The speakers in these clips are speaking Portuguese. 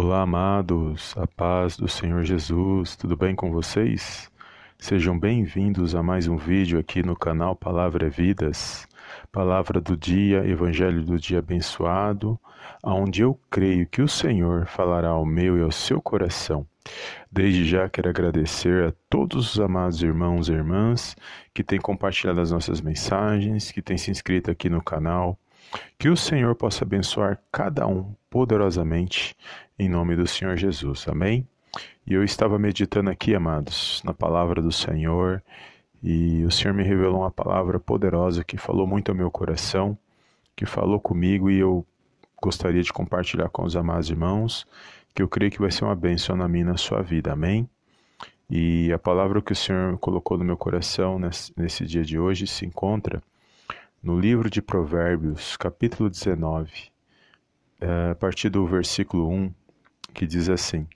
Olá, amados, a paz do Senhor Jesus, tudo bem com vocês? Sejam bem-vindos a mais um vídeo aqui no canal Palavra é Vidas, Palavra do Dia, Evangelho do Dia Abençoado, onde eu creio que o Senhor falará ao meu e ao seu coração. Desde já quero agradecer a todos os amados irmãos e irmãs que têm compartilhado as nossas mensagens, que têm se inscrito aqui no canal. Que o Senhor possa abençoar cada um poderosamente em nome do Senhor Jesus. Amém? E eu estava meditando aqui, amados, na palavra do Senhor, e o Senhor me revelou uma palavra poderosa que falou muito ao meu coração, que falou comigo e eu gostaria de compartilhar com os amados irmãos, que eu creio que vai ser uma bênção na minha e na sua vida. Amém? E a palavra que o Senhor colocou no meu coração nesse dia de hoje se encontra no livro de Provérbios, capítulo 19, eh, a partir do versículo 1, que diz assim: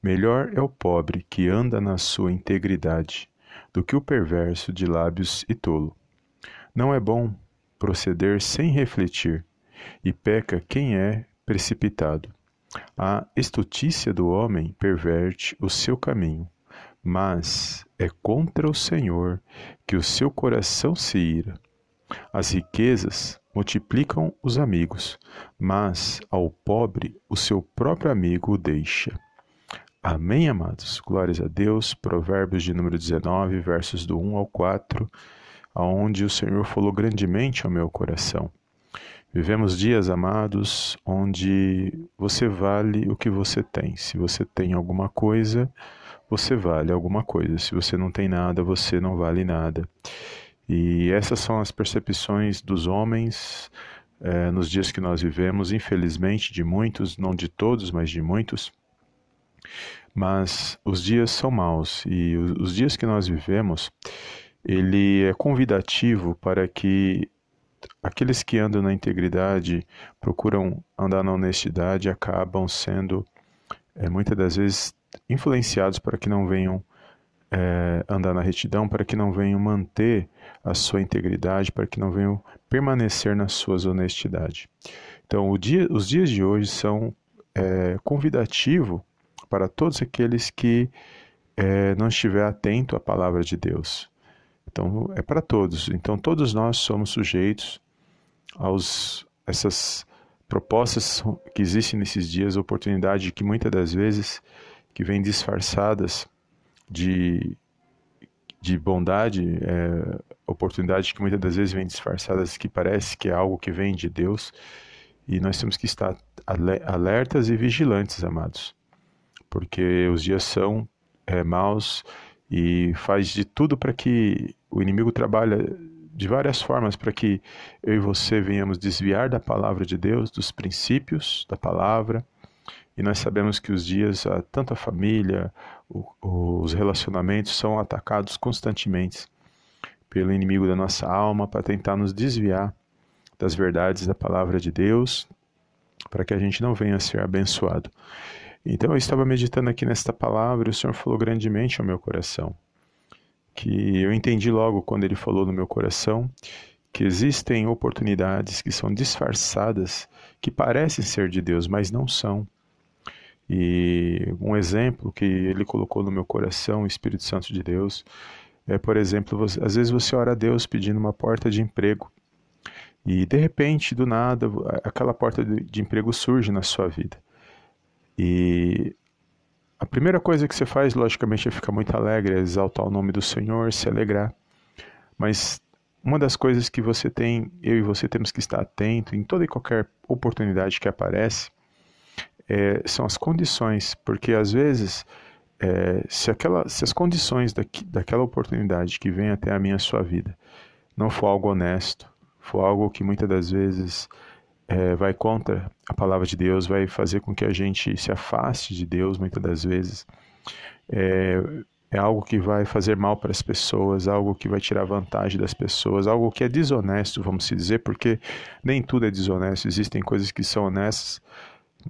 Melhor é o pobre que anda na sua integridade do que o perverso de lábios e tolo. Não é bom proceder sem refletir, e peca quem é precipitado. A estutícia do homem perverte o seu caminho, mas é contra o Senhor que o seu coração se ira. As riquezas multiplicam os amigos, mas ao pobre o seu próprio amigo o deixa. Amém, amados? Glórias a Deus. Provérbios de número 19, versos do 1 ao 4, aonde o Senhor falou grandemente ao meu coração. Vivemos dias, amados, onde você vale o que você tem. Se você tem alguma coisa, você vale alguma coisa. Se você não tem nada, você não vale nada. E essas são as percepções dos homens é, nos dias que nós vivemos, infelizmente, de muitos, não de todos, mas de muitos. Mas os dias são maus e os dias que nós vivemos, ele é convidativo para que aqueles que andam na integridade, procuram andar na honestidade, acabam sendo é, muitas das vezes influenciados para que não venham é, andar na retidão, para que não venham manter a sua integridade, para que não venham permanecer na sua honestidade. Então, dia, os dias de hoje são é, convidativo para todos aqueles que é, não estiver atento à palavra de Deus. Então, é para todos. Então, todos nós somos sujeitos aos essas propostas que existem nesses dias, oportunidade que muitas das vezes que vêm disfarçadas de, de bondade, é, oportunidades que muitas das vezes vêm disfarçadas, que parece que é algo que vem de Deus, e nós temos que estar alertas e vigilantes, amados, porque os dias são é, maus e faz de tudo para que o inimigo trabalhe de várias formas para que eu e você venhamos desviar da palavra de Deus, dos princípios da palavra, e nós sabemos que os dias, tanto a família, os relacionamentos são atacados constantemente pelo inimigo da nossa alma para tentar nos desviar das verdades da palavra de Deus, para que a gente não venha a ser abençoado. Então eu estava meditando aqui nesta palavra e o Senhor falou grandemente ao meu coração. Que eu entendi logo quando ele falou no meu coração que existem oportunidades que são disfarçadas, que parecem ser de Deus, mas não são. E um exemplo que ele colocou no meu coração, o Espírito Santo de Deus, é, por exemplo, você, às vezes você ora a Deus pedindo uma porta de emprego e de repente, do nada, aquela porta de, emprego surge na sua vida. E a primeira coisa que você faz, logicamente, é ficar muito alegre, é exaltar o nome do Senhor, se alegrar. Mas uma das coisas que você tem, eu e você temos que estar atento em toda e qualquer oportunidade que aparece, é, são as condições, porque às vezes, é, se, aquela, se as condições daqui, daquela oportunidade que vem até a minha sua vida não for algo honesto, for algo que muitas das vezes é, vai contra a palavra de Deus, vai fazer com que a gente se afaste de Deus muitas das vezes, é, é algo que vai fazer mal para as pessoas, algo que vai tirar vantagem das pessoas, algo que é desonesto, vamos dizer, porque nem tudo é desonesto, existem coisas que são honestas,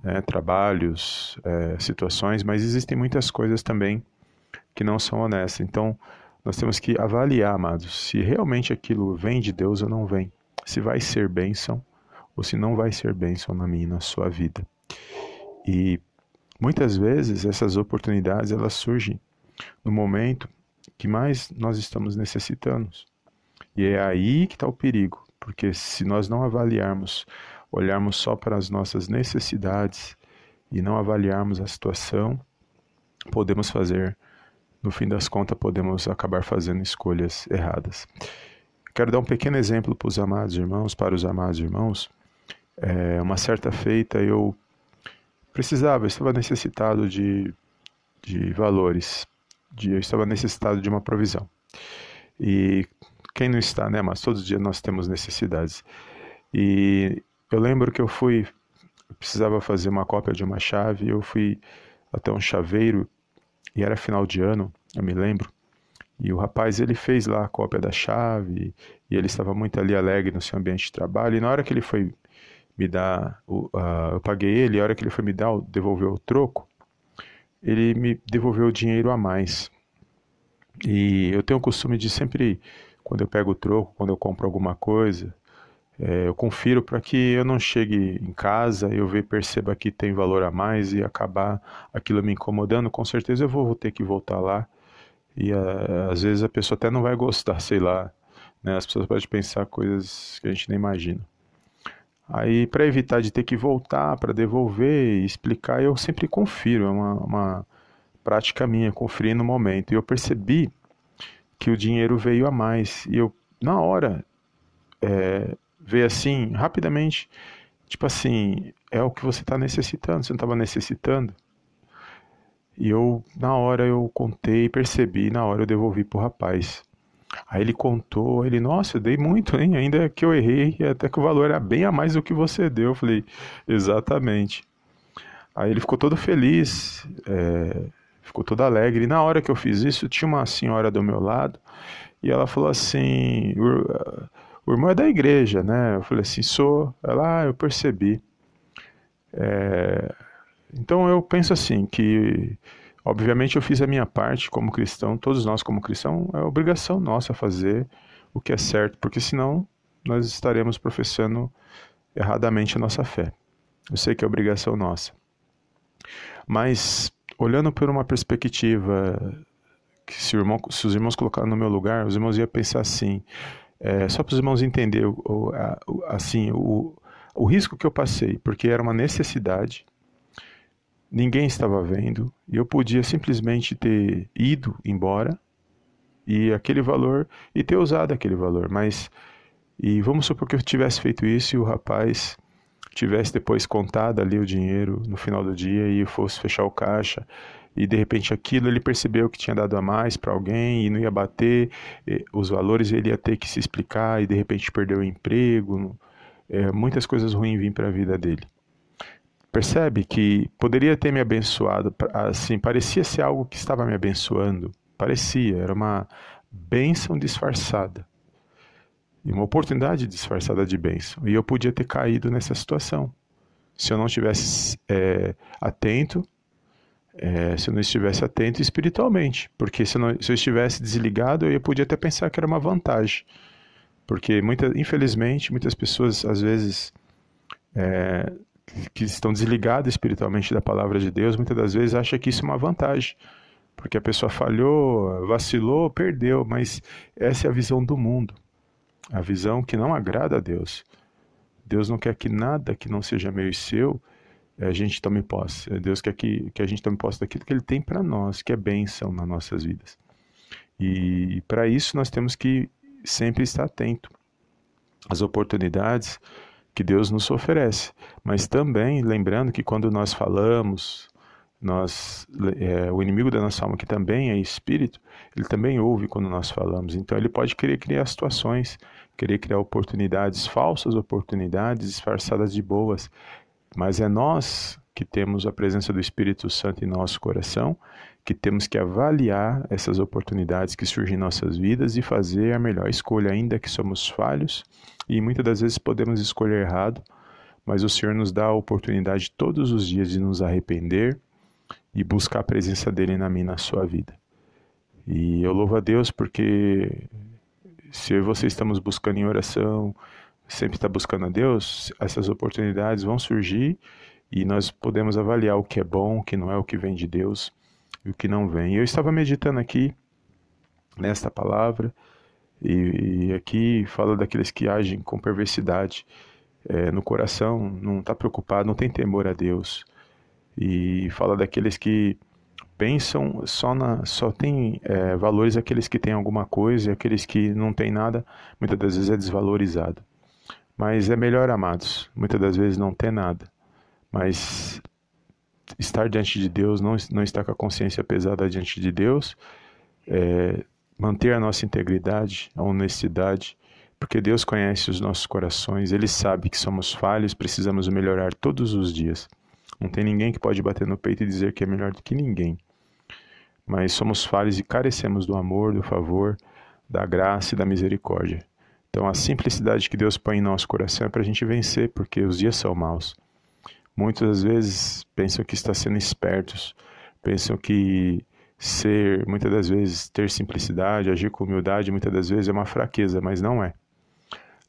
né, trabalhos, é, situações, mas existem muitas coisas também que não são honestas. Então, nós temos que avaliar, amados, se realmente aquilo vem de Deus ou não vem, se vai ser bênção ou se não vai ser bênção na minha e na sua vida. E Muitas vezes essas oportunidades elas surgem no momento que mais nós estamos necessitando. E é aí que está o perigo, porque se nós não avaliarmos, olharmos só para as nossas necessidades e não avaliarmos a situação, podemos fazer, no fim das contas, podemos acabar fazendo escolhas erradas. Quero dar um pequeno exemplo para os amados irmãos, para os amados irmãos. É, uma certa feita eu precisava, eu estava necessitado de, de valores, de, eu estava necessitado de uma provisão. E quem não está, né? Mas todos os dias nós temos necessidades. E eu lembro que eu fui, precisava fazer uma cópia de uma chave, eu fui até um chaveiro e era final de ano, eu me lembro. E o rapaz ele fez lá a cópia da chave e ele estava muito ali alegre no seu ambiente de trabalho. E na hora que ele foi me dar, uh, eu paguei ele, e a hora que ele foi me dar, devolver o troco, ele me devolveu o dinheiro a mais. E eu tenho o costume de sempre, quando eu pego o troco, quando eu compro alguma coisa, é, eu confiro para que eu não chegue em casa, eu ver, perceba que tem valor a mais e acabar aquilo me incomodando. Com certeza eu vou ter que voltar lá e uh, às vezes a pessoa até não vai gostar, sei lá. Né? As pessoas podem pensar coisas que a gente nem imagina. Aí, para evitar de ter que voltar para devolver e explicar, eu sempre confiro, é uma, uma prática minha, conferir no momento. E eu percebi que o dinheiro veio a mais. E eu, na hora, é, veio assim, rapidamente, tipo assim, é o que você está necessitando, você não estava necessitando. E eu, na hora, eu contei, percebi, na hora eu devolvi pro rapaz. Aí ele contou, ele, nossa, eu dei muito, hein? Ainda que eu errei, até que o valor era bem a mais do que você deu. Eu falei, exatamente. Aí ele ficou todo feliz, é, ficou todo alegre. E na hora que eu fiz isso, tinha uma senhora do meu lado e ela falou assim: o irmão é da igreja, né? Eu falei assim: sou. Ela, ah, eu percebi. É, então eu penso assim: que Obviamente eu fiz a minha parte como cristão, todos nós como cristão, é obrigação nossa fazer o que é certo, porque senão nós estaremos professando erradamente a nossa fé. Eu sei que é obrigação nossa. Mas olhando por uma perspectiva que se, irmão, se os irmãos colocaram no meu lugar, os irmãos iam pensar assim, é, só para os irmãos entenderem o, assim, o, o risco que eu passei, porque era uma necessidade, ninguém estava vendo e eu podia simplesmente ter ido embora e aquele valor e ter usado aquele valor, mas e vamos supor que eu tivesse feito isso e o rapaz tivesse depois contado ali o dinheiro no final do dia e fosse fechar o caixa e de repente aquilo ele percebeu que tinha dado a mais para alguém e não ia bater os valores ele ia ter que se explicar e de repente perdeu o emprego é, muitas coisas ruins vêm para a vida dele Percebe que poderia ter me abençoado, assim, parecia ser algo que estava me abençoando, parecia, era uma bênção disfarçada. E uma oportunidade disfarçada de bênção. E eu podia ter caído nessa situação. Se eu não estivesse é, atento, é, se eu não estivesse atento espiritualmente. Porque se eu, não, se eu estivesse desligado, eu podia até pensar que era uma vantagem. Porque, muita, infelizmente, muitas pessoas, às vezes, é, que estão desligados espiritualmente da palavra de Deus, muitas das vezes acha que isso é uma vantagem, porque a pessoa falhou, vacilou, perdeu, mas essa é a visão do mundo, a visão que não agrada a Deus. Deus não quer que nada que não seja meu e seu a gente tome posse. Deus quer que, que a gente tome posse daquilo que Ele tem para nós, que é bênção nas nossas vidas. E para isso nós temos que sempre estar atento às oportunidades que Deus nos oferece. Mas também lembrando que quando nós falamos, nós, é, o inimigo da nossa alma, que também é espírito, ele também ouve quando nós falamos. Então ele pode querer criar situações, querer criar oportunidades, falsas oportunidades disfarçadas de boas. Mas é nós que temos a presença do Espírito Santo em nosso coração, que temos que avaliar essas oportunidades que surgem em nossas vidas e fazer a melhor escolha, ainda que somos falhos e muitas das vezes podemos escolher errado, mas o Senhor nos dá a oportunidade todos os dias de nos arrepender e buscar a presença dele na minha na sua vida. E eu louvo a Deus porque se eu e você estamos buscando em oração, sempre está buscando a Deus, essas oportunidades vão surgir e nós podemos avaliar o que é bom, o que não é, o que vem de Deus e o que não vem. Eu estava meditando aqui nesta palavra e, e aqui fala daqueles que agem com perversidade é, no coração, não está preocupado, não tem temor a Deus e fala daqueles que pensam só na só tem é, valores aqueles que têm alguma coisa e aqueles que não têm nada muitas das vezes é desvalorizado mas é melhor amados muitas das vezes não ter nada. Mas estar diante de Deus não não estar com a consciência pesada diante de Deus é, manter a nossa integridade a honestidade porque Deus conhece os nossos corações ele sabe que somos falhos precisamos melhorar todos os dias. Não tem ninguém que pode bater no peito e dizer que é melhor do que ninguém. Mas somos falhos e carecemos do amor, do favor, da graça e da misericórdia. Então, a simplicidade que Deus põe em nosso coração é para a gente vencer, porque os dias são maus. Muitas vezes pensam que está sendo espertos, pensam que ser, muitas das vezes, ter simplicidade, agir com humildade, muitas das vezes é uma fraqueza, mas não é.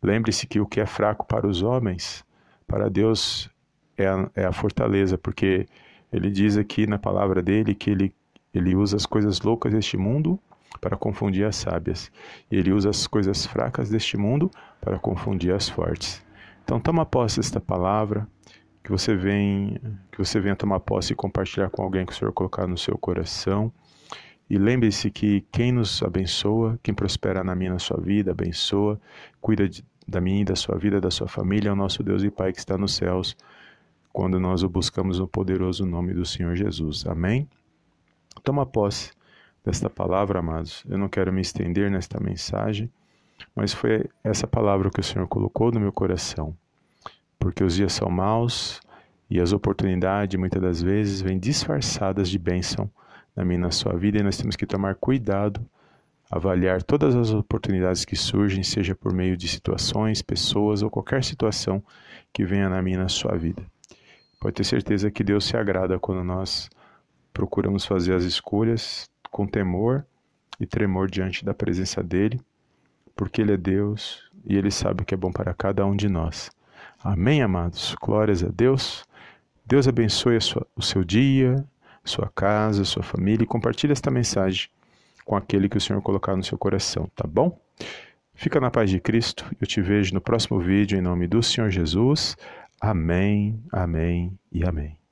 Lembre-se que o que é fraco para os homens, para Deus é a, é a fortaleza, porque ele diz aqui na palavra dele que ele ele usa as coisas loucas deste mundo para confundir as sábias, e ele usa as coisas fracas deste mundo para confundir as fortes. Então toma posse desta palavra, que você venha, que você venha tomar posse e compartilhar com alguém que o Senhor colocar no seu coração. E lembre-se que quem nos abençoa, quem prospera na minha na sua vida, abençoa, cuida de, da minha e da sua vida, da sua família, é o nosso Deus e Pai que está nos céus, quando nós o buscamos no poderoso nome do Senhor Jesus. Amém? Toma posse desta palavra, amados. Eu não quero me estender nesta mensagem, mas foi essa palavra que o Senhor colocou no meu coração. Porque os dias são maus e as oportunidades muitas das vezes vêm disfarçadas de bênção na minha na sua vida e nós temos que tomar cuidado, avaliar todas as oportunidades que surgem, seja por meio de situações, pessoas ou qualquer situação que venha na minha na sua vida. Pode ter certeza que Deus se agrada quando nós procuramos fazer as escolhas com temor e tremor diante da presença dele, porque ele é Deus e ele sabe o que é bom para cada um de nós. Amém, amados? Glórias a Deus. Deus abençoe sua, o seu dia, sua casa, sua família e compartilhe esta mensagem com aquele que o Senhor colocar no seu coração, tá bom? Fica na paz de Cristo. Eu te vejo no próximo vídeo em nome do Senhor Jesus. Amém, amém e amém.